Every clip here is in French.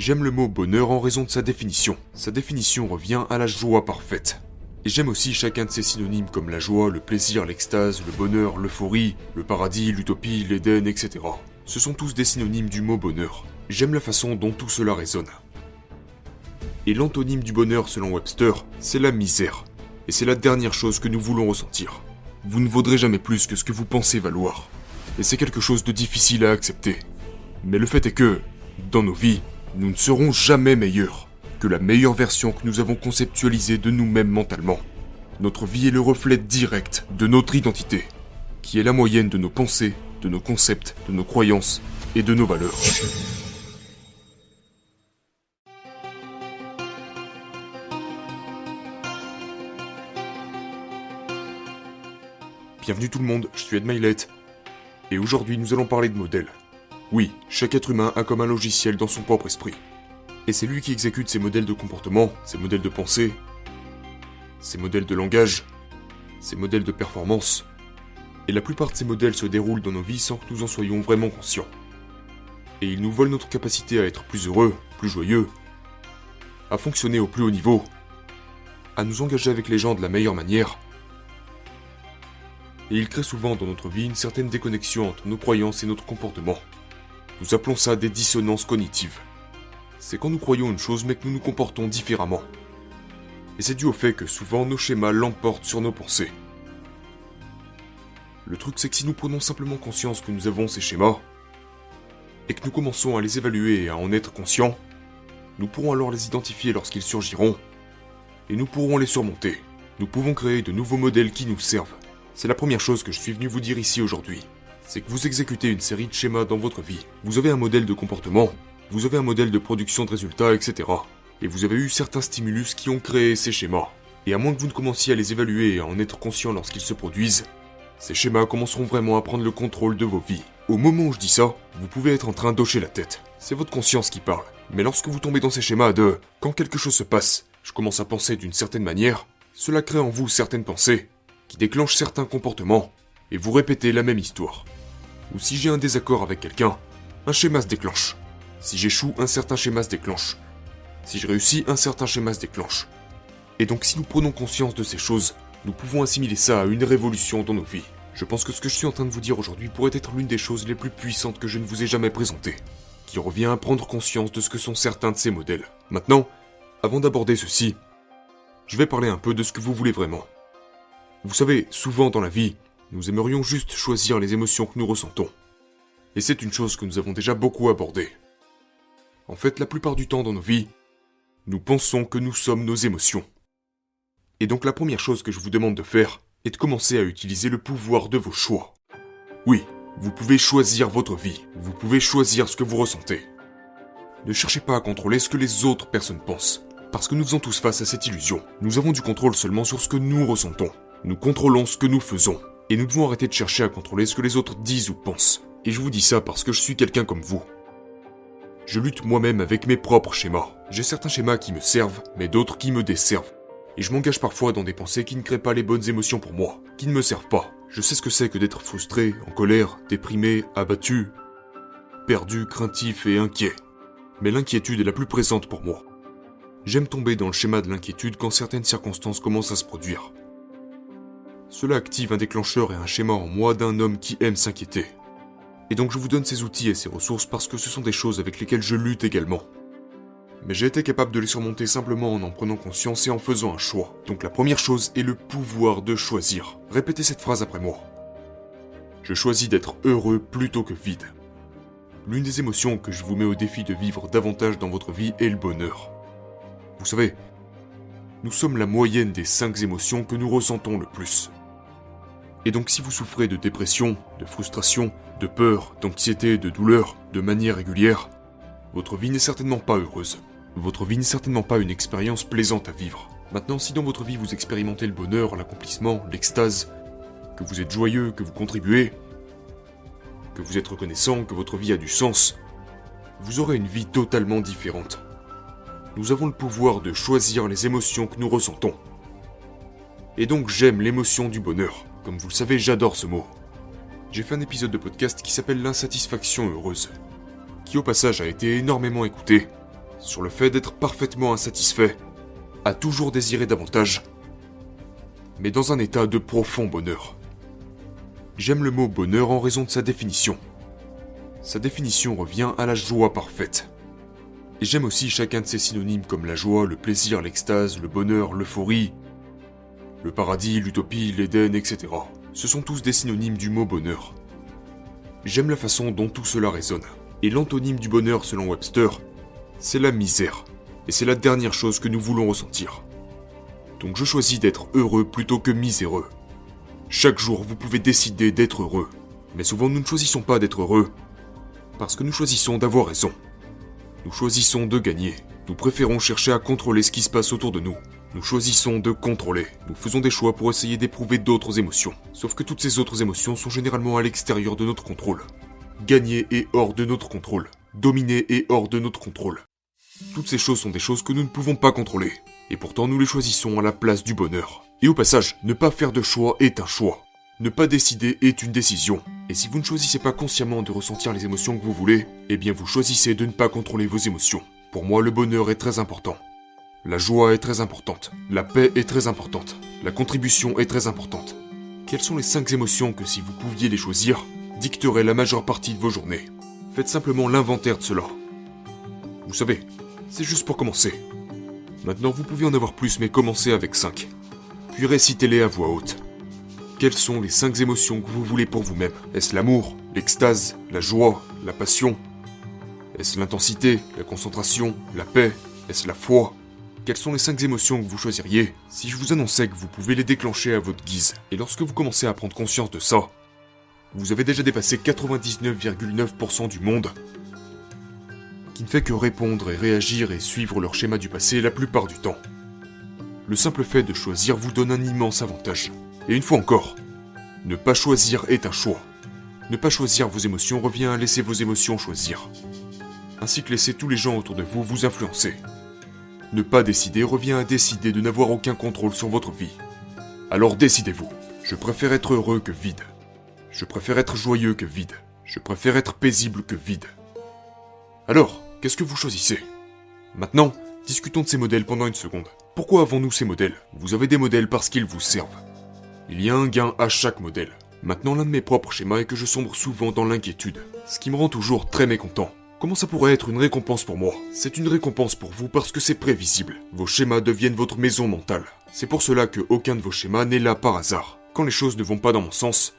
J'aime le mot bonheur en raison de sa définition. Sa définition revient à la joie parfaite. Et j'aime aussi chacun de ses synonymes comme la joie, le plaisir, l'extase, le bonheur, l'euphorie, le paradis, l'utopie, l'Éden, etc. Ce sont tous des synonymes du mot bonheur. J'aime la façon dont tout cela résonne. Et l'antonyme du bonheur selon Webster, c'est la misère. Et c'est la dernière chose que nous voulons ressentir. Vous ne vaudrez jamais plus que ce que vous pensez valoir. Et c'est quelque chose de difficile à accepter. Mais le fait est que, dans nos vies, nous ne serons jamais meilleurs que la meilleure version que nous avons conceptualisée de nous-mêmes mentalement. Notre vie est le reflet direct de notre identité, qui est la moyenne de nos pensées, de nos concepts, de nos croyances et de nos valeurs. Bienvenue tout le monde, je suis Ed et aujourd'hui nous allons parler de modèles. Oui, chaque être humain a comme un logiciel dans son propre esprit. Et c'est lui qui exécute ses modèles de comportement, ses modèles de pensée, ses modèles de langage, ses modèles de performance. Et la plupart de ces modèles se déroulent dans nos vies sans que nous en soyons vraiment conscients. Et ils nous volent notre capacité à être plus heureux, plus joyeux, à fonctionner au plus haut niveau, à nous engager avec les gens de la meilleure manière, et il crée souvent dans notre vie une certaine déconnexion entre nos croyances et notre comportement. Nous appelons ça des dissonances cognitives. C'est quand nous croyons une chose mais que nous nous comportons différemment. Et c'est dû au fait que souvent nos schémas l'emportent sur nos pensées. Le truc c'est que si nous prenons simplement conscience que nous avons ces schémas, et que nous commençons à les évaluer et à en être conscients, nous pourrons alors les identifier lorsqu'ils surgiront, et nous pourrons les surmonter. Nous pouvons créer de nouveaux modèles qui nous servent. C'est la première chose que je suis venu vous dire ici aujourd'hui. C'est que vous exécutez une série de schémas dans votre vie. Vous avez un modèle de comportement, vous avez un modèle de production de résultats, etc. Et vous avez eu certains stimulus qui ont créé ces schémas. Et à moins que vous ne commenciez à les évaluer et à en être conscient lorsqu'ils se produisent, ces schémas commenceront vraiment à prendre le contrôle de vos vies. Au moment où je dis ça, vous pouvez être en train d'hocher la tête. C'est votre conscience qui parle. Mais lorsque vous tombez dans ces schémas de quand quelque chose se passe, je commence à penser d'une certaine manière, cela crée en vous certaines pensées qui déclenche certains comportements, et vous répétez la même histoire. Ou si j'ai un désaccord avec quelqu'un, un schéma se déclenche. Si j'échoue, un certain schéma se déclenche. Si je réussis, un certain schéma se déclenche. Et donc si nous prenons conscience de ces choses, nous pouvons assimiler ça à une révolution dans nos vies. Je pense que ce que je suis en train de vous dire aujourd'hui pourrait être l'une des choses les plus puissantes que je ne vous ai jamais présentées, qui revient à prendre conscience de ce que sont certains de ces modèles. Maintenant, avant d'aborder ceci, je vais parler un peu de ce que vous voulez vraiment. Vous savez, souvent dans la vie, nous aimerions juste choisir les émotions que nous ressentons. Et c'est une chose que nous avons déjà beaucoup abordée. En fait, la plupart du temps dans nos vies, nous pensons que nous sommes nos émotions. Et donc la première chose que je vous demande de faire est de commencer à utiliser le pouvoir de vos choix. Oui, vous pouvez choisir votre vie, vous pouvez choisir ce que vous ressentez. Ne cherchez pas à contrôler ce que les autres personnes pensent, parce que nous faisons tous face à cette illusion. Nous avons du contrôle seulement sur ce que nous ressentons. Nous contrôlons ce que nous faisons. Et nous devons arrêter de chercher à contrôler ce que les autres disent ou pensent. Et je vous dis ça parce que je suis quelqu'un comme vous. Je lutte moi-même avec mes propres schémas. J'ai certains schémas qui me servent, mais d'autres qui me desservent. Et je m'engage parfois dans des pensées qui ne créent pas les bonnes émotions pour moi, qui ne me servent pas. Je sais ce que c'est que d'être frustré, en colère, déprimé, abattu, perdu, craintif et inquiet. Mais l'inquiétude est la plus présente pour moi. J'aime tomber dans le schéma de l'inquiétude quand certaines circonstances commencent à se produire. Cela active un déclencheur et un schéma en moi d'un homme qui aime s'inquiéter. Et donc je vous donne ces outils et ces ressources parce que ce sont des choses avec lesquelles je lutte également. Mais j'ai été capable de les surmonter simplement en en prenant conscience et en faisant un choix. Donc la première chose est le pouvoir de choisir. Répétez cette phrase après moi. Je choisis d'être heureux plutôt que vide. L'une des émotions que je vous mets au défi de vivre davantage dans votre vie est le bonheur. Vous savez, nous sommes la moyenne des cinq émotions que nous ressentons le plus. Et donc si vous souffrez de dépression, de frustration, de peur, d'anxiété, de douleur, de manière régulière, votre vie n'est certainement pas heureuse. Votre vie n'est certainement pas une expérience plaisante à vivre. Maintenant, si dans votre vie vous expérimentez le bonheur, l'accomplissement, l'extase, que vous êtes joyeux, que vous contribuez, que vous êtes reconnaissant, que votre vie a du sens, vous aurez une vie totalement différente. Nous avons le pouvoir de choisir les émotions que nous ressentons. Et donc j'aime l'émotion du bonheur. Comme vous le savez, j'adore ce mot. J'ai fait un épisode de podcast qui s'appelle L'insatisfaction heureuse, qui au passage a été énormément écouté, sur le fait d'être parfaitement insatisfait, à toujours désirer davantage, mais dans un état de profond bonheur. J'aime le mot bonheur en raison de sa définition. Sa définition revient à la joie parfaite. Et j'aime aussi chacun de ses synonymes comme la joie, le plaisir, l'extase, le bonheur, l'euphorie, le paradis, l'utopie, l'Éden, etc. Ce sont tous des synonymes du mot bonheur. J'aime la façon dont tout cela résonne. Et l'antonyme du bonheur selon Webster, c'est la misère. Et c'est la dernière chose que nous voulons ressentir. Donc je choisis d'être heureux plutôt que miséreux. Chaque jour, vous pouvez décider d'être heureux. Mais souvent, nous ne choisissons pas d'être heureux. Parce que nous choisissons d'avoir raison. Nous choisissons de gagner. Nous préférons chercher à contrôler ce qui se passe autour de nous. Nous choisissons de contrôler. Nous faisons des choix pour essayer d'éprouver d'autres émotions. Sauf que toutes ces autres émotions sont généralement à l'extérieur de notre contrôle. Gagner est hors de notre contrôle. Dominer est hors de notre contrôle. Toutes ces choses sont des choses que nous ne pouvons pas contrôler. Et pourtant nous les choisissons à la place du bonheur. Et au passage, ne pas faire de choix est un choix. Ne pas décider est une décision. Et si vous ne choisissez pas consciemment de ressentir les émotions que vous voulez, eh bien vous choisissez de ne pas contrôler vos émotions. Pour moi, le bonheur est très important. La joie est très importante. La paix est très importante. La contribution est très importante. Quelles sont les 5 émotions que si vous pouviez les choisir, dicteraient la majeure partie de vos journées? Faites simplement l'inventaire de cela. Vous savez, c'est juste pour commencer. Maintenant, vous pouvez en avoir plus, mais commencez avec 5. Puis récitez-les à voix haute. Quelles sont les 5 émotions que vous voulez pour vous-même? Est-ce l'amour, l'extase, la joie, la passion? Est-ce l'intensité, la concentration, la paix? Est-ce la foi? Quelles sont les 5 émotions que vous choisiriez si je vous annonçais que vous pouvez les déclencher à votre guise Et lorsque vous commencez à prendre conscience de ça, vous avez déjà dépassé 99,9% du monde qui ne fait que répondre et réagir et suivre leur schéma du passé la plupart du temps. Le simple fait de choisir vous donne un immense avantage. Et une fois encore, ne pas choisir est un choix. Ne pas choisir vos émotions revient à laisser vos émotions choisir. Ainsi que laisser tous les gens autour de vous vous influencer. Ne pas décider revient à décider de n'avoir aucun contrôle sur votre vie. Alors décidez-vous. Je préfère être heureux que vide. Je préfère être joyeux que vide. Je préfère être paisible que vide. Alors, qu'est-ce que vous choisissez? Maintenant, discutons de ces modèles pendant une seconde. Pourquoi avons-nous ces modèles? Vous avez des modèles parce qu'ils vous servent. Il y a un gain à chaque modèle. Maintenant, l'un de mes propres schémas est que je sombre souvent dans l'inquiétude, ce qui me rend toujours très mécontent. Comment ça pourrait être une récompense pour moi? C'est une récompense pour vous parce que c'est prévisible. Vos schémas deviennent votre maison mentale. C'est pour cela que aucun de vos schémas n'est là par hasard. Quand les choses ne vont pas dans mon sens,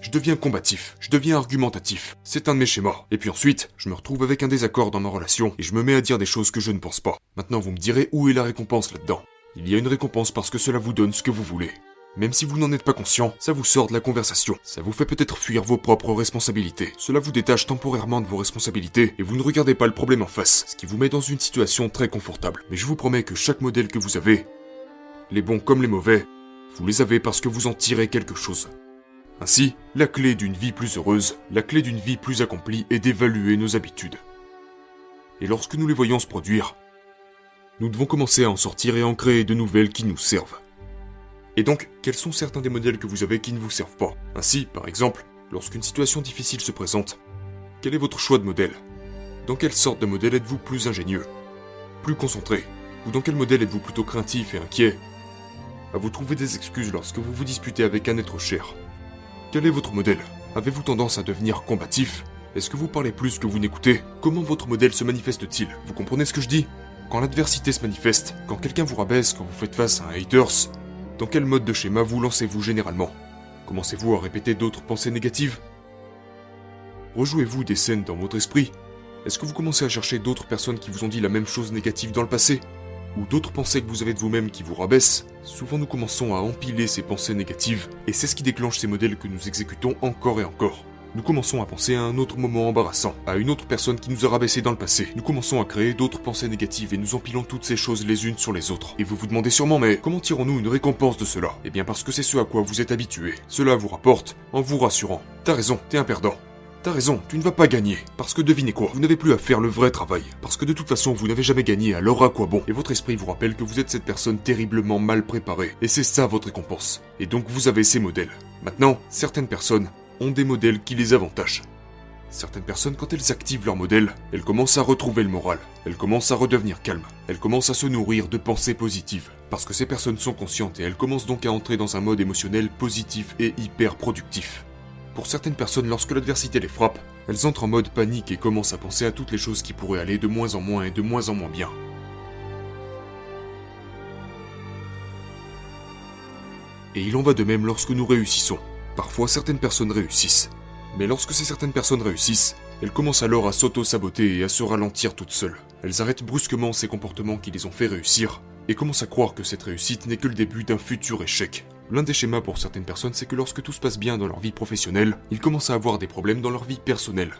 je deviens combatif, je deviens argumentatif. C'est un de mes schémas. Et puis ensuite, je me retrouve avec un désaccord dans ma relation et je me mets à dire des choses que je ne pense pas. Maintenant, vous me direz où est la récompense là-dedans? Il y a une récompense parce que cela vous donne ce que vous voulez. Même si vous n'en êtes pas conscient, ça vous sort de la conversation. Ça vous fait peut-être fuir vos propres responsabilités. Cela vous détache temporairement de vos responsabilités et vous ne regardez pas le problème en face, ce qui vous met dans une situation très confortable. Mais je vous promets que chaque modèle que vous avez, les bons comme les mauvais, vous les avez parce que vous en tirez quelque chose. Ainsi, la clé d'une vie plus heureuse, la clé d'une vie plus accomplie est d'évaluer nos habitudes. Et lorsque nous les voyons se produire, nous devons commencer à en sortir et en créer de nouvelles qui nous servent. Et donc, quels sont certains des modèles que vous avez qui ne vous servent pas Ainsi, par exemple, lorsqu'une situation difficile se présente, quel est votre choix de modèle Dans quelle sorte de modèle êtes-vous plus ingénieux Plus concentré Ou dans quel modèle êtes-vous plutôt craintif et inquiet À vous trouver des excuses lorsque vous vous disputez avec un être cher. Quel est votre modèle Avez-vous tendance à devenir combatif Est-ce que vous parlez plus que vous n'écoutez Comment votre modèle se manifeste-t-il Vous comprenez ce que je dis Quand l'adversité se manifeste, quand quelqu'un vous rabaisse, quand vous faites face à un haters, dans quel mode de schéma vous lancez-vous généralement? Commencez-vous à répéter d'autres pensées négatives? Rejouez-vous des scènes dans votre esprit? Est-ce que vous commencez à chercher d'autres personnes qui vous ont dit la même chose négative dans le passé? Ou d'autres pensées que vous avez de vous-même qui vous rabaissent? Souvent nous commençons à empiler ces pensées négatives, et c'est ce qui déclenche ces modèles que nous exécutons encore et encore. Nous commençons à penser à un autre moment embarrassant, à une autre personne qui nous a rabaissé dans le passé. Nous commençons à créer d'autres pensées négatives et nous empilons toutes ces choses les unes sur les autres. Et vous vous demandez sûrement, mais comment tirons-nous une récompense de cela? Eh bien parce que c'est ce à quoi vous êtes habitué. Cela vous rapporte en vous rassurant. T'as raison, t'es un perdant. T'as raison, tu ne vas pas gagner. Parce que devinez quoi, vous n'avez plus à faire le vrai travail. Parce que de toute façon, vous n'avez jamais gagné, alors à quoi bon? Et votre esprit vous rappelle que vous êtes cette personne terriblement mal préparée. Et c'est ça votre récompense. Et donc vous avez ces modèles. Maintenant, certaines personnes ont des modèles qui les avantagent. Certaines personnes, quand elles activent leur modèle, elles commencent à retrouver le moral, elles commencent à redevenir calmes, elles commencent à se nourrir de pensées positives, parce que ces personnes sont conscientes et elles commencent donc à entrer dans un mode émotionnel positif et hyper productif. Pour certaines personnes, lorsque l'adversité les frappe, elles entrent en mode panique et commencent à penser à toutes les choses qui pourraient aller de moins en moins et de moins en moins bien. Et il en va de même lorsque nous réussissons. Parfois, certaines personnes réussissent. Mais lorsque ces certaines personnes réussissent, elles commencent alors à s'auto-saboter et à se ralentir toutes seules. Elles arrêtent brusquement ces comportements qui les ont fait réussir et commencent à croire que cette réussite n'est que le début d'un futur échec. L'un des schémas pour certaines personnes, c'est que lorsque tout se passe bien dans leur vie professionnelle, ils commencent à avoir des problèmes dans leur vie personnelle.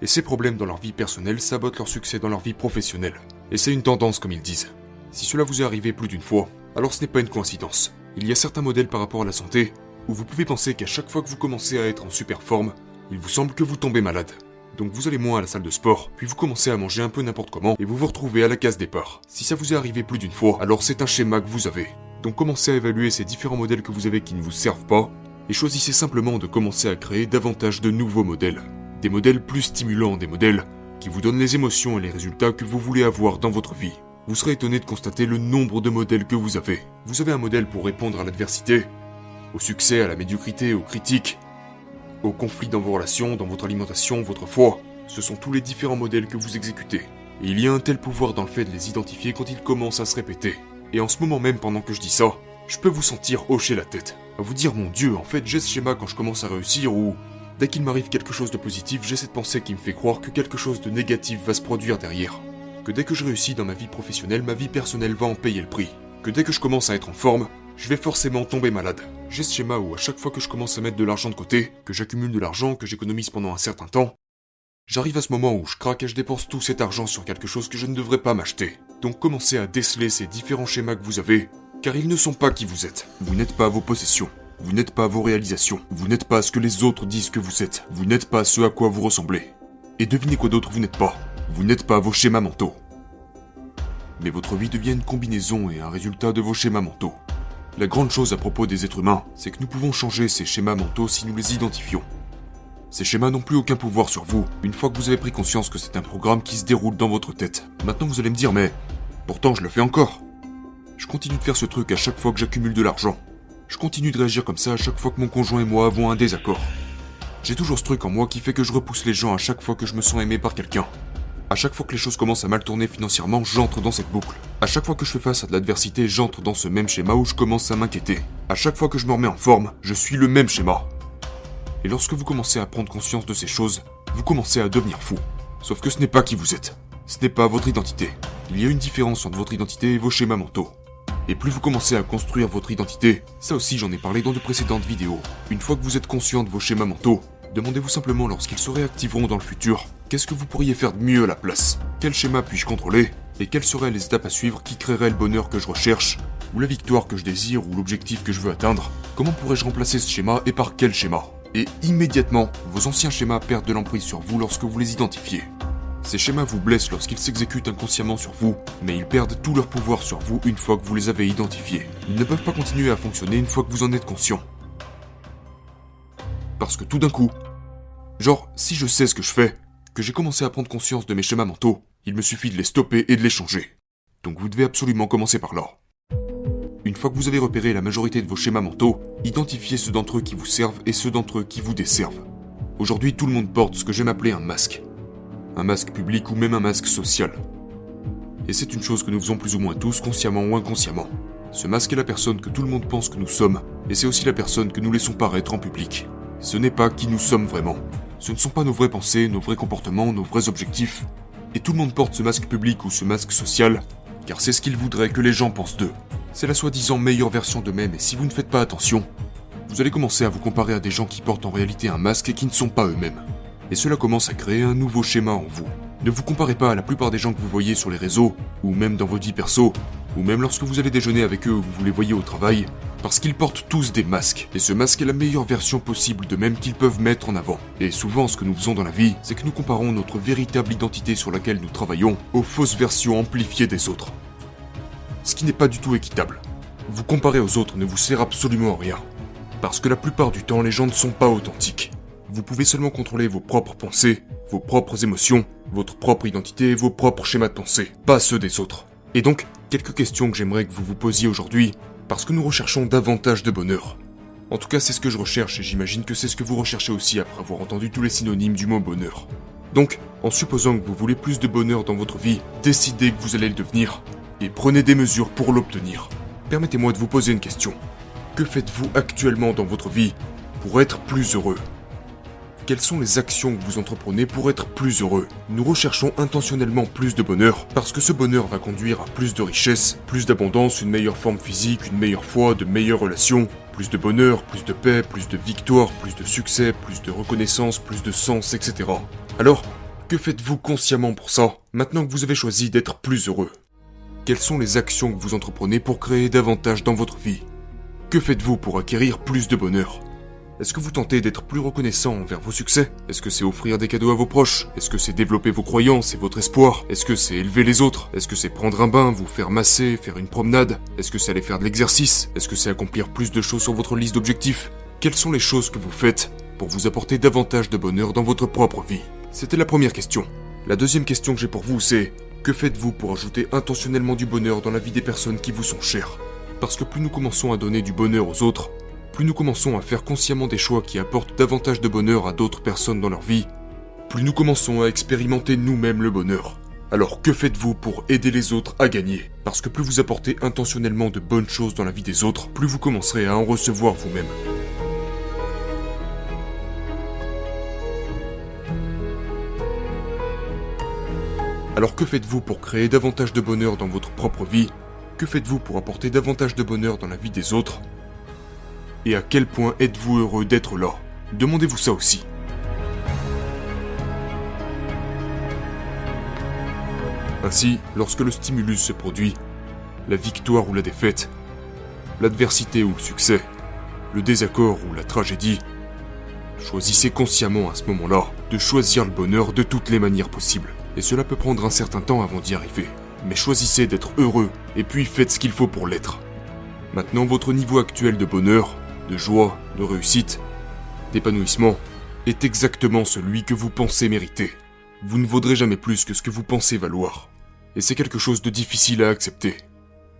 Et ces problèmes dans leur vie personnelle sabotent leur succès dans leur vie professionnelle. Et c'est une tendance comme ils disent. Si cela vous est arrivé plus d'une fois, alors ce n'est pas une coïncidence. Il y a certains modèles par rapport à la santé où vous pouvez penser qu'à chaque fois que vous commencez à être en super forme, il vous semble que vous tombez malade. Donc vous allez moins à la salle de sport, puis vous commencez à manger un peu n'importe comment, et vous vous retrouvez à la case départ. Si ça vous est arrivé plus d'une fois, alors c'est un schéma que vous avez. Donc commencez à évaluer ces différents modèles que vous avez qui ne vous servent pas, et choisissez simplement de commencer à créer davantage de nouveaux modèles. Des modèles plus stimulants, des modèles qui vous donnent les émotions et les résultats que vous voulez avoir dans votre vie. Vous serez étonné de constater le nombre de modèles que vous avez. Vous avez un modèle pour répondre à l'adversité, au succès, à la médiocrité, aux critiques, aux conflits dans vos relations, dans votre alimentation, votre foi. Ce sont tous les différents modèles que vous exécutez. Et il y a un tel pouvoir dans le fait de les identifier quand ils commencent à se répéter. Et en ce moment même, pendant que je dis ça, je peux vous sentir hocher la tête. À vous dire, mon Dieu, en fait, j'ai ce schéma quand je commence à réussir ou dès qu'il m'arrive quelque chose de positif, j'ai cette pensée qui me fait croire que quelque chose de négatif va se produire derrière. Que dès que je réussis dans ma vie professionnelle, ma vie personnelle va en payer le prix. Que dès que je commence à être en forme, je vais forcément tomber malade. J'ai ce schéma où à chaque fois que je commence à mettre de l'argent de côté, que j'accumule de l'argent, que j'économise pendant un certain temps, j'arrive à ce moment où je craque et je dépense tout cet argent sur quelque chose que je ne devrais pas m'acheter. Donc commencez à déceler ces différents schémas que vous avez, car ils ne sont pas qui vous êtes. Vous n'êtes pas vos possessions. Vous n'êtes pas vos réalisations. Vous n'êtes pas ce que les autres disent que vous êtes. Vous n'êtes pas ce à quoi vous ressemblez. Et devinez quoi d'autre vous n'êtes pas. Vous n'êtes pas vos schémas mentaux. Mais votre vie devient une combinaison et un résultat de vos schémas mentaux. La grande chose à propos des êtres humains, c'est que nous pouvons changer ces schémas mentaux si nous les identifions. Ces schémas n'ont plus aucun pouvoir sur vous, une fois que vous avez pris conscience que c'est un programme qui se déroule dans votre tête. Maintenant vous allez me dire, mais pourtant je le fais encore. Je continue de faire ce truc à chaque fois que j'accumule de l'argent. Je continue de réagir comme ça à chaque fois que mon conjoint et moi avons un désaccord. J'ai toujours ce truc en moi qui fait que je repousse les gens à chaque fois que je me sens aimé par quelqu'un. À chaque fois que les choses commencent à mal tourner financièrement, j'entre dans cette boucle. À chaque fois que je fais face à de l'adversité, j'entre dans ce même schéma où je commence à m'inquiéter. À chaque fois que je me remets en forme, je suis le même schéma. Et lorsque vous commencez à prendre conscience de ces choses, vous commencez à devenir fou. Sauf que ce n'est pas qui vous êtes. Ce n'est pas votre identité. Il y a une différence entre votre identité et vos schémas mentaux. Et plus vous commencez à construire votre identité, ça aussi j'en ai parlé dans de précédentes vidéos, une fois que vous êtes conscient de vos schémas mentaux, demandez-vous simplement lorsqu'ils se réactiveront dans le futur, Qu'est-ce que vous pourriez faire de mieux à la place? Quel schéma puis-je contrôler? Et quelles seraient les étapes à suivre? Qui créeraient le bonheur que je recherche? Ou la victoire que je désire? Ou l'objectif que je veux atteindre? Comment pourrais-je remplacer ce schéma et par quel schéma? Et immédiatement, vos anciens schémas perdent de l'emprise sur vous lorsque vous les identifiez. Ces schémas vous blessent lorsqu'ils s'exécutent inconsciemment sur vous, mais ils perdent tout leur pouvoir sur vous une fois que vous les avez identifiés. Ils ne peuvent pas continuer à fonctionner une fois que vous en êtes conscient. Parce que tout d'un coup, genre, si je sais ce que je fais, j'ai commencé à prendre conscience de mes schémas mentaux, il me suffit de les stopper et de les changer. Donc vous devez absolument commencer par là. Une fois que vous avez repéré la majorité de vos schémas mentaux, identifiez ceux d'entre eux qui vous servent et ceux d'entre eux qui vous desservent. Aujourd'hui, tout le monde porte ce que j'aime appeler un masque. Un masque public ou même un masque social. Et c'est une chose que nous faisons plus ou moins tous, consciemment ou inconsciemment. Ce masque est la personne que tout le monde pense que nous sommes, et c'est aussi la personne que nous laissons paraître en public. Ce n'est pas qui nous sommes vraiment. Ce ne sont pas nos vraies pensées, nos vrais comportements, nos vrais objectifs. Et tout le monde porte ce masque public ou ce masque social, car c'est ce qu'ils voudraient que les gens pensent d'eux. C'est la soi-disant meilleure version d'eux-mêmes, et si vous ne faites pas attention, vous allez commencer à vous comparer à des gens qui portent en réalité un masque et qui ne sont pas eux-mêmes. Et cela commence à créer un nouveau schéma en vous. Ne vous comparez pas à la plupart des gens que vous voyez sur les réseaux, ou même dans vos vies perso, ou même lorsque vous allez déjeuner avec eux ou vous les voyez au travail, parce qu'ils portent tous des masques, et ce masque est la meilleure version possible de même qu'ils peuvent mettre en avant. Et souvent, ce que nous faisons dans la vie, c'est que nous comparons notre véritable identité sur laquelle nous travaillons aux fausses versions amplifiées des autres. Ce qui n'est pas du tout équitable. Vous comparer aux autres ne vous sert absolument à rien. Parce que la plupart du temps, les gens ne sont pas authentiques. vous pouvez seulement contrôler vos propres pensées, vos propres émotions, votre propre identité et vos propres schémas de pensée, pas ceux des autres. Et donc, quelques questions que j'aimerais que vous vous posiez aujourd'hui, parce que nous recherchons davantage de bonheur. En tout cas, c'est ce que je recherche et j'imagine que c'est ce que vous recherchez aussi après avoir entendu tous les synonymes du mot bonheur. Donc, en supposant que vous voulez plus de bonheur dans votre vie, décidez que vous allez le devenir et prenez des mesures pour l'obtenir. Permettez-moi de vous poser une question. Que faites-vous actuellement dans votre vie pour être plus heureux? Quelles sont les actions que vous entreprenez pour être plus heureux. Nous recherchons intentionnellement plus de bonheur, parce que ce bonheur va conduire à plus de richesse, plus d'abondance, une meilleure forme physique, une meilleure foi, de meilleures relations, plus de bonheur, plus de paix, plus de victoire, plus de succès, plus de reconnaissance, plus de sens, etc. Alors, que faites-vous consciemment pour ça, maintenant que vous avez choisi d'être plus heureux? Quelles sont les actions que vous entreprenez pour créer davantage dans votre vie? Que faites-vous pour acquérir plus de bonheur? Est-ce que vous tentez d'être plus reconnaissant envers vos succès? Est-ce que c'est offrir des cadeaux à vos proches? Est-ce que c'est développer vos croyances et votre espoir? Est-ce que c'est élever les autres? Est-ce que c'est prendre un bain, vous faire masser, faire une promenade? Est-ce que c'est aller faire de l'exercice? Est-ce que c'est accomplir plus de choses sur votre liste d'objectifs? Quelles sont les choses que vous faites pour vous apporter davantage de bonheur dans votre propre vie? C'était la première question. La deuxième question que j'ai pour vous, c'est que faites-vous pour ajouter intentionnellement du bonheur dans la vie des personnes qui vous sont chères? Parce que plus nous commençons à donner du bonheur aux autres, plus nous commençons à faire consciemment des choix qui apportent davantage de bonheur à d'autres personnes dans leur vie, plus nous commençons à expérimenter nous-mêmes le bonheur. Alors que faites-vous pour aider les autres à gagner? Parce que plus vous apportez intentionnellement de bonnes choses dans la vie des autres, plus vous commencerez à en recevoir vous-même. Alors que faites-vous pour créer davantage de bonheur dans votre propre vie? Que faites-vous pour apporter davantage de bonheur dans la vie des autres? Et à quel point êtes-vous heureux d'être là? Demandez-vous ça aussi. Ainsi, lorsque le stimulus se produit, la victoire ou la défaite, l'adversité ou le succès, le désaccord ou la tragédie, choisissez consciemment à ce moment-là de choisir le bonheur de toutes les manières possibles. Et cela peut prendre un certain temps avant d'y arriver. Mais choisissez d'être heureux et puis faites ce qu'il faut pour l'être. Maintenant, votre niveau actuel de bonheur de joie, de réussite, d'épanouissement, est exactement celui que vous pensez mériter. Vous ne vaudrez jamais plus que ce que vous pensez valoir. Et c'est quelque chose de difficile à accepter.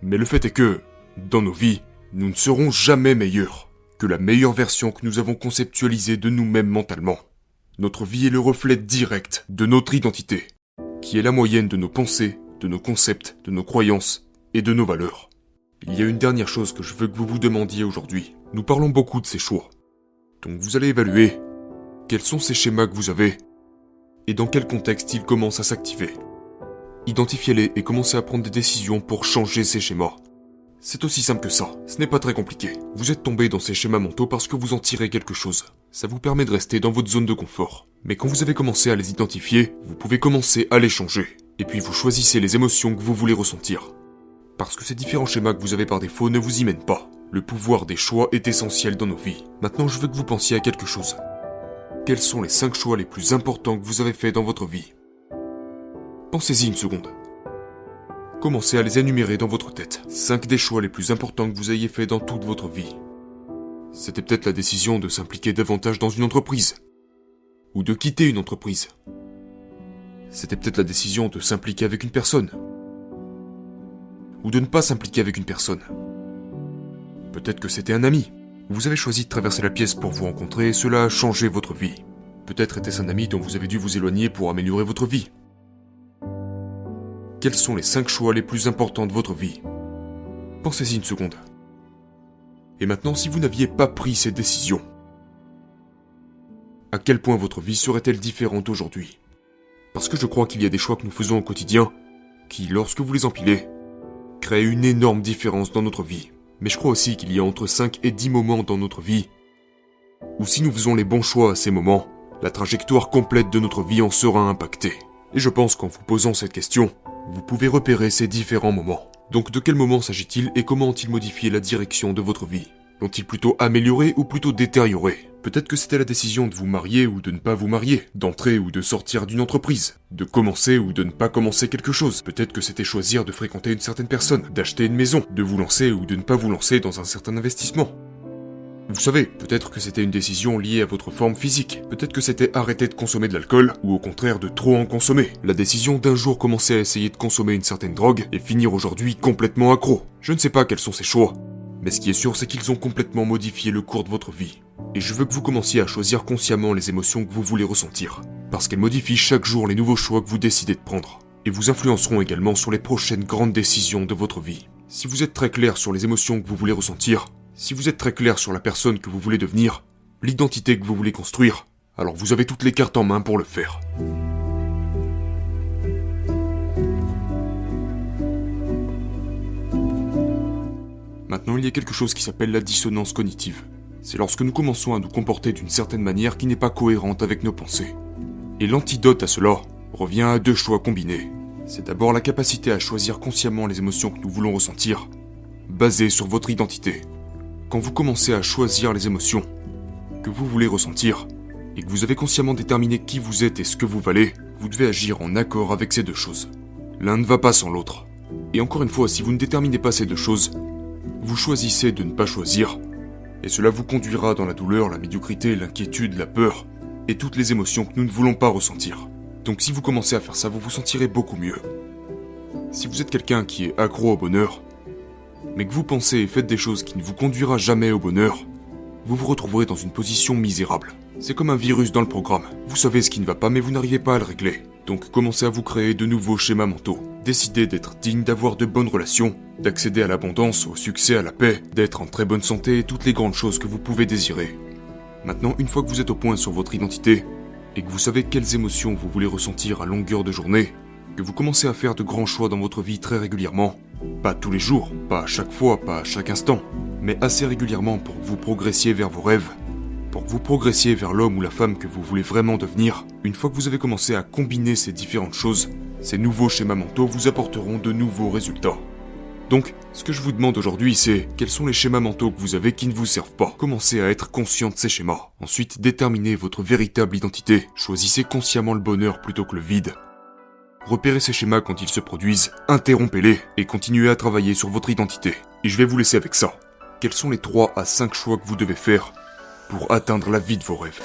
Mais le fait est que, dans nos vies, nous ne serons jamais meilleurs que la meilleure version que nous avons conceptualisée de nous-mêmes mentalement. Notre vie est le reflet direct de notre identité, qui est la moyenne de nos pensées, de nos concepts, de nos croyances et de nos valeurs. Il y a une dernière chose que je veux que vous vous demandiez aujourd'hui. Nous parlons beaucoup de ces choix. Donc vous allez évaluer quels sont ces schémas que vous avez et dans quel contexte ils commencent à s'activer. Identifiez-les et commencez à prendre des décisions pour changer ces schémas. C'est aussi simple que ça, ce n'est pas très compliqué. Vous êtes tombé dans ces schémas mentaux parce que vous en tirez quelque chose. Ça vous permet de rester dans votre zone de confort. Mais quand vous avez commencé à les identifier, vous pouvez commencer à les changer. Et puis vous choisissez les émotions que vous voulez ressentir. Parce que ces différents schémas que vous avez par défaut ne vous y mènent pas. Le pouvoir des choix est essentiel dans nos vies. Maintenant, je veux que vous pensiez à quelque chose. Quels sont les 5 choix les plus importants que vous avez faits dans votre vie? Pensez-y une seconde. Commencez à les énumérer dans votre tête. 5 des choix les plus importants que vous ayez faits dans toute votre vie. C'était peut-être la décision de s'impliquer davantage dans une entreprise. Ou de quitter une entreprise. C'était peut-être la décision de s'impliquer avec une personne. Ou de ne pas s'impliquer avec une personne. Peut-être que c'était un ami. Vous avez choisi de traverser la pièce pour vous rencontrer et cela a changé votre vie. Peut-être était-ce un ami dont vous avez dû vous éloigner pour améliorer votre vie. Quels sont les 5 choix les plus importants de votre vie? Pensez-y une seconde. Et maintenant, si vous n'aviez pas pris ces décisions, à quel point votre vie serait-elle différente aujourd'hui? Parce que je crois qu'il y a des choix que nous faisons au quotidien qui, lorsque vous les empilez, créent une énorme différence dans notre vie. Mais je crois aussi qu'il y a entre 5 et 10 moments dans notre vie où si nous faisons les bons choix à ces moments, la trajectoire complète de notre vie en sera impactée. Et je pense qu'en vous posant cette question, vous pouvez repérer ces différents moments. Donc de quel moment s'agit-il et comment ont-ils modifié la direction de votre vie? L'ont-ils plutôt amélioré ou plutôt détérioré? Peut-être que c'était la décision de vous marier ou de ne pas vous marier, d'entrer ou de sortir d'une entreprise, de commencer ou de ne pas commencer quelque chose. Peut-être que c'était choisir de fréquenter une certaine personne, d'acheter une maison, de vous lancer ou de ne pas vous lancer dans un certain investissement. Vous savez, peut-être que c'était une décision liée à votre forme physique, peut-être que c'était arrêter de consommer de l'alcool, ou au contraire de trop en consommer. La décision d'un jour commencer à essayer de consommer une certaine drogue et finir aujourd'hui complètement accro. Je ne sais pas quels sont ces choix, mais ce qui est sûr c'est qu'ils ont complètement modifié le cours de votre vie. Et je veux que vous commenciez à choisir consciemment les émotions que vous voulez ressentir, parce qu'elles modifient chaque jour les nouveaux choix que vous décidez de prendre, et vous influenceront également sur les prochaines grandes décisions de votre vie. Si vous êtes très clair sur les émotions que vous voulez ressentir, si vous êtes très clair sur la personne que vous voulez devenir, l'identité que vous voulez construire, alors vous avez toutes les cartes en main pour le faire. Maintenant, il y a quelque chose qui s'appelle la dissonance cognitive. C'est lorsque nous commençons à nous comporter d'une certaine manière qui n'est pas cohérente avec nos pensées. Et l'antidote à cela revient à deux choix combinés. C'est d'abord la capacité à choisir consciemment les émotions que nous voulons ressentir, basées sur votre identité. Quand vous commencez à choisir les émotions que vous voulez ressentir, et que vous avez consciemment déterminé qui vous êtes et ce que vous valez, vous devez agir en accord avec ces deux choses. L'un ne va pas sans l'autre. Et encore une fois, si vous ne déterminez pas ces deux choses, vous choisissez de ne pas choisir, et cela vous conduira dans la douleur, la médiocrité, l'inquiétude, la peur, et toutes les émotions que nous ne voulons pas ressentir. Donc si vous commencez à faire ça, vous vous sentirez beaucoup mieux. Si vous êtes quelqu'un qui est accro au bonheur, mais que vous pensez et faites des choses qui ne vous conduira jamais au bonheur, vous vous retrouverez dans une position misérable. C'est comme un virus dans le programme. Vous savez ce qui ne va pas mais vous n'arrivez pas à le régler. Donc commencez à vous créer de nouveaux schémas mentaux. Décidez d'être digne d'avoir de bonnes relations, d'accéder à l'abondance, au succès, à la paix, d'être en très bonne santé et toutes les grandes choses que vous pouvez désirer. Maintenant, une fois que vous êtes au point sur votre identité, et que vous savez quelles émotions vous voulez ressentir à longueur de journée, que vous commencez à faire de grands choix dans votre vie très régulièrement, pas tous les jours, pas à chaque fois, pas à chaque instant, mais assez régulièrement pour que vous progressiez vers vos rêves, pour que vous progressiez vers l'homme ou la femme que vous voulez vraiment devenir, une fois que vous avez commencé à combiner ces différentes choses, ces nouveaux schémas mentaux vous apporteront de nouveaux résultats. Donc, ce que je vous demande aujourd'hui, c'est quels sont les schémas mentaux que vous avez qui ne vous servent pas. Commencez à être conscient de ces schémas. Ensuite, déterminez votre véritable identité. Choisissez consciemment le bonheur plutôt que le vide. Repérez ces schémas quand ils se produisent, interrompez-les et continuez à travailler sur votre identité. Et je vais vous laisser avec ça. Quels sont les 3 à 5 choix que vous devez faire pour atteindre la vie de vos rêves